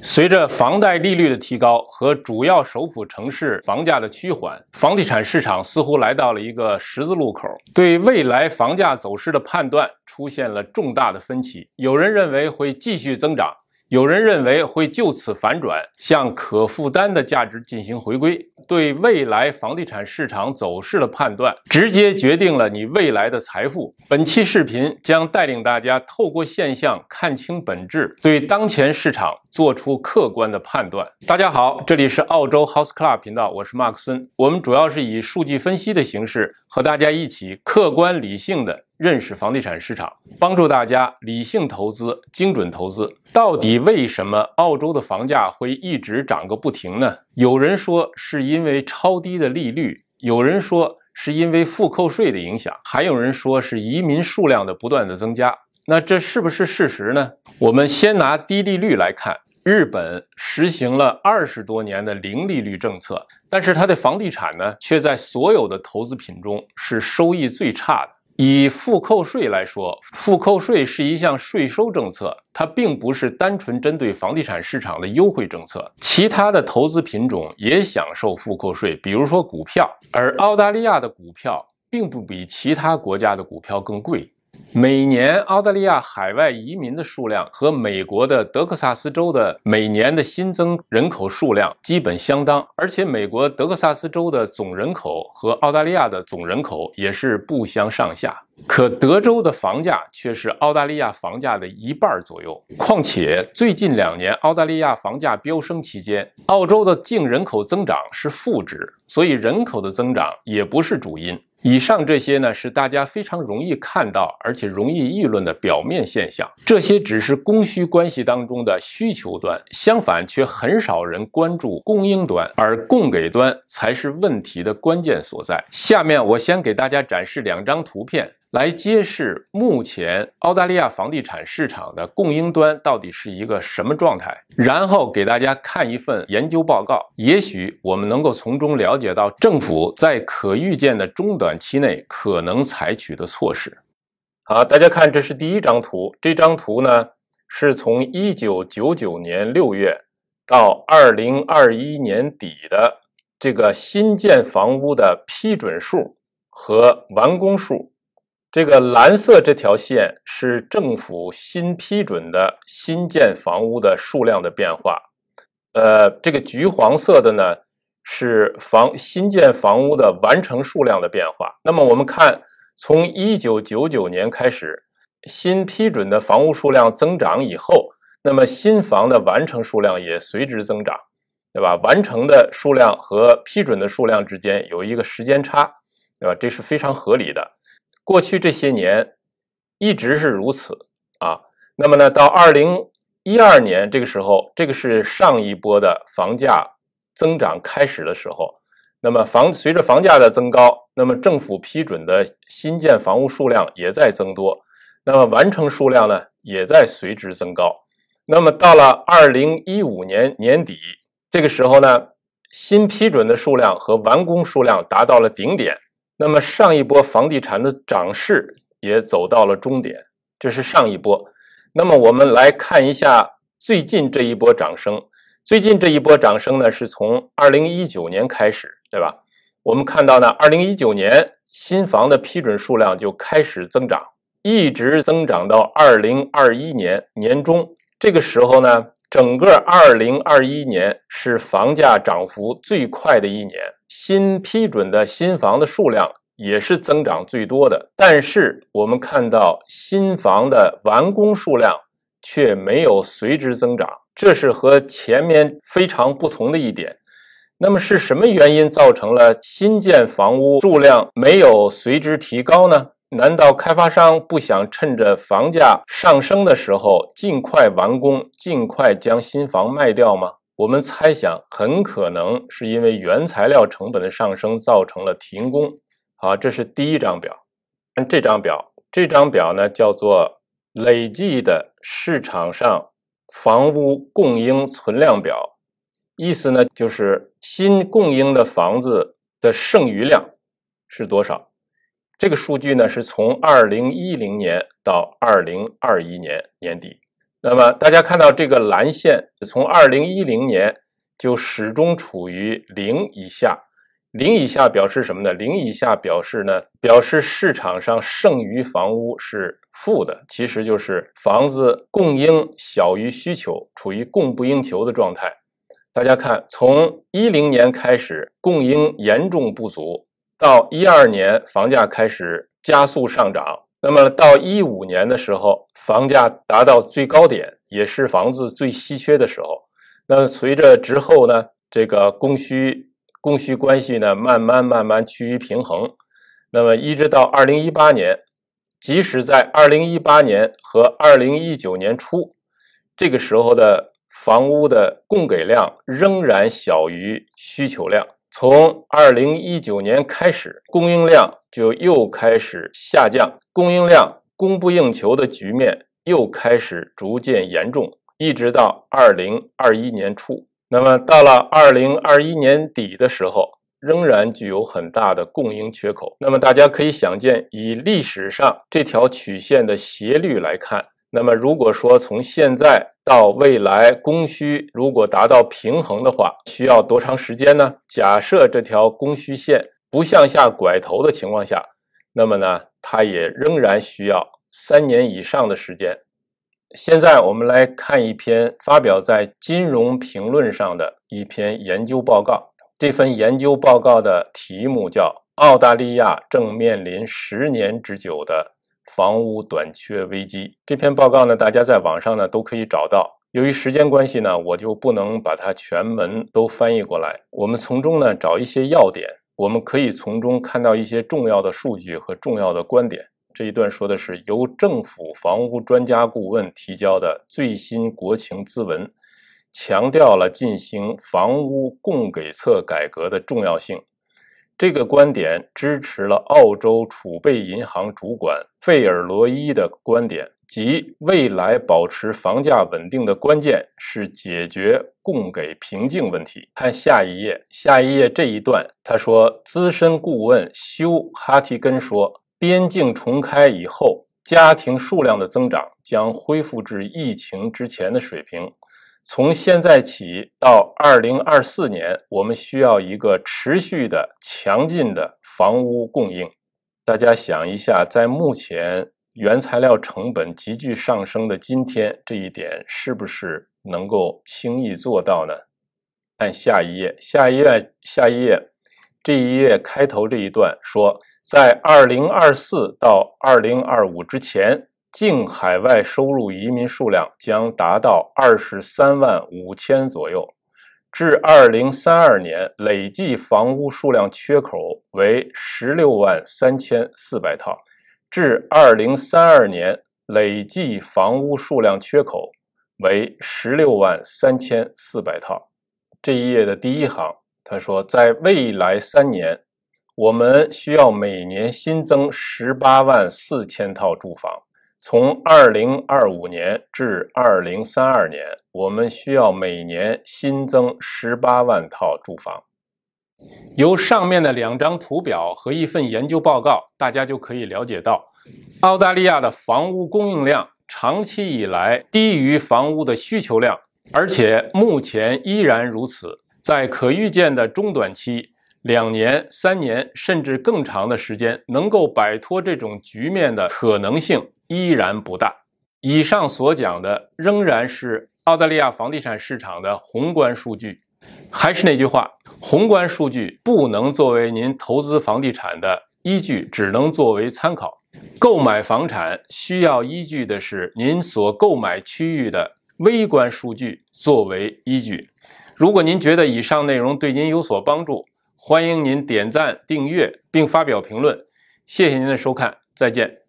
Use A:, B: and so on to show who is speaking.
A: 随着房贷利率的提高和主要首府城市房价的趋缓，房地产市场似乎来到了一个十字路口，对未来房价走势的判断出现了重大的分歧。有人认为会继续增长。有人认为会就此反转，向可负担的价值进行回归。对未来房地产市场走势的判断，直接决定了你未来的财富。本期视频将带领大家透过现象看清本质，对当前市场做出客观的判断。大家好，这里是澳洲 House Club 频道，我是马克孙。我们主要是以数据分析的形式，和大家一起客观理性的。认识房地产市场，帮助大家理性投资、精准投资。到底为什么澳洲的房价会一直涨个不停呢？有人说是因为超低的利率，有人说是因为负扣税的影响，还有人说是移民数量的不断的增加。那这是不是事实呢？我们先拿低利率来看，日本实行了二十多年的零利率政策，但是它的房地产呢，却在所有的投资品中是收益最差的。以负扣税来说，负扣税是一项税收政策，它并不是单纯针对房地产市场的优惠政策。其他的投资品种也享受负扣税，比如说股票，而澳大利亚的股票并不比其他国家的股票更贵。每年澳大利亚海外移民的数量和美国的德克萨斯州的每年的新增人口数量基本相当，而且美国德克萨斯州的总人口和澳大利亚的总人口也是不相上下。可德州的房价却是澳大利亚房价的一半左右。况且最近两年澳大利亚房价飙升期间，澳洲的净人口增长是负值，所以人口的增长也不是主因。以上这些呢，是大家非常容易看到，而且容易议论的表面现象。这些只是供需关系当中的需求端，相反却很少人关注供应端，而供给端才是问题的关键所在。下面我先给大家展示两张图片。来揭示目前澳大利亚房地产市场的供应端到底是一个什么状态，然后给大家看一份研究报告，也许我们能够从中了解到政府在可预见的中短期内可能采取的措施。好，大家看，这是第一张图，这张图呢是从一九九九年六月到二零二一年底的这个新建房屋的批准数和完工数。这个蓝色这条线是政府新批准的新建房屋的数量的变化，呃，这个橘黄色的呢是房新建房屋的完成数量的变化。那么我们看，从一九九九年开始，新批准的房屋数量增长以后，那么新房的完成数量也随之增长，对吧？完成的数量和批准的数量之间有一个时间差，对吧？这是非常合理的。过去这些年一直是如此啊，那么呢，到二零一二年这个时候，这个是上一波的房价增长开始的时候，那么房随着房价的增高，那么政府批准的新建房屋数量也在增多，那么完成数量呢也在随之增高，那么到了二零一五年年底这个时候呢，新批准的数量和完工数量达到了顶点。那么上一波房地产的涨势也走到了终点，这是上一波。那么我们来看一下最近这一波涨升。最近这一波涨升呢，是从二零一九年开始，对吧？我们看到呢，二零一九年新房的批准数量就开始增长，一直增长到二零二一年年中。这个时候呢，整个二零二一年是房价涨幅最快的一年。新批准的新房的数量也是增长最多的，但是我们看到新房的完工数量却没有随之增长，这是和前面非常不同的一点。那么是什么原因造成了新建房屋数量没有随之提高呢？难道开发商不想趁着房价上升的时候尽快完工，尽快将新房卖掉吗？我们猜想，很可能是因为原材料成本的上升造成了停工。好，这是第一张表。看这张表，这张表呢叫做累计的市场上房屋供应存量表，意思呢就是新供应的房子的剩余量是多少。这个数据呢是从二零一零年到二零二一年年底。那么大家看到这个蓝线，从二零一零年就始终处于零以下。零以下表示什么呢？零以下表示呢，表示市场上剩余房屋是负的，其实就是房子供应小于需求，处于供不应求的状态。大家看，从一零年开始供应严重不足，到一二年房价开始加速上涨，那么到一五年的时候，房价达到最高点，也是房子最稀缺的时候。那随着之后呢，这个供需。供需关系呢，慢慢慢慢趋于平衡。那么，一直到二零一八年，即使在二零一八年和二零一九年初，这个时候的房屋的供给量仍然小于需求量。从二零一九年开始，供应量就又开始下降，供应量供不应求的局面又开始逐渐严重，一直到二零二一年初。那么到了二零二一年底的时候，仍然具有很大的供应缺口。那么大家可以想见，以历史上这条曲线的斜率来看，那么如果说从现在到未来供需如果达到平衡的话，需要多长时间呢？假设这条供需线不向下拐头的情况下，那么呢，它也仍然需要三年以上的时间。现在我们来看一篇发表在《金融评论》上的一篇研究报告。这份研究报告的题目叫《澳大利亚正面临十年之久的房屋短缺危机》。这篇报告呢，大家在网上呢都可以找到。由于时间关系呢，我就不能把它全文都翻译过来。我们从中呢找一些要点，我们可以从中看到一些重要的数据和重要的观点。这一段说的是由政府房屋专家顾问提交的最新国情咨文，强调了进行房屋供给侧改革的重要性。这个观点支持了澳洲储备银行主管费尔罗伊的观点，即未来保持房价稳定的关键是解决供给瓶颈问题。看下一页，下一页这一段，他说，资深顾问休哈提根说。边境重开以后，家庭数量的增长将恢复至疫情之前的水平。从现在起到二零二四年，我们需要一个持续的强劲的房屋供应。大家想一下，在目前原材料成本急剧上升的今天，这一点是不是能够轻易做到呢？看下一页，下一页，下一页，这一页开头这一段说。在二零二四到二零二五之前，净海外收入移民数量将达到二十三万五千左右。至二零三二年，累计房屋数量缺口为十六万三千四百套。至二零三二年，累计房屋数量缺口为十六万三千四百套。这一页的第一行，他说，在未来三年。我们需要每年新增十八万四千套住房。从二零二五年至二零三二年，我们需要每年新增十八万套住房。由上面的两张图表和一份研究报告，大家就可以了解到，澳大利亚的房屋供应量长期以来低于房屋的需求量，而且目前依然如此。在可预见的中短期。两年、三年甚至更长的时间，能够摆脱这种局面的可能性依然不大。以上所讲的仍然是澳大利亚房地产市场的宏观数据。还是那句话，宏观数据不能作为您投资房地产的依据，只能作为参考。购买房产需要依据的是您所购买区域的微观数据作为依据。如果您觉得以上内容对您有所帮助，欢迎您点赞、订阅并发表评论，谢谢您的收看，再见。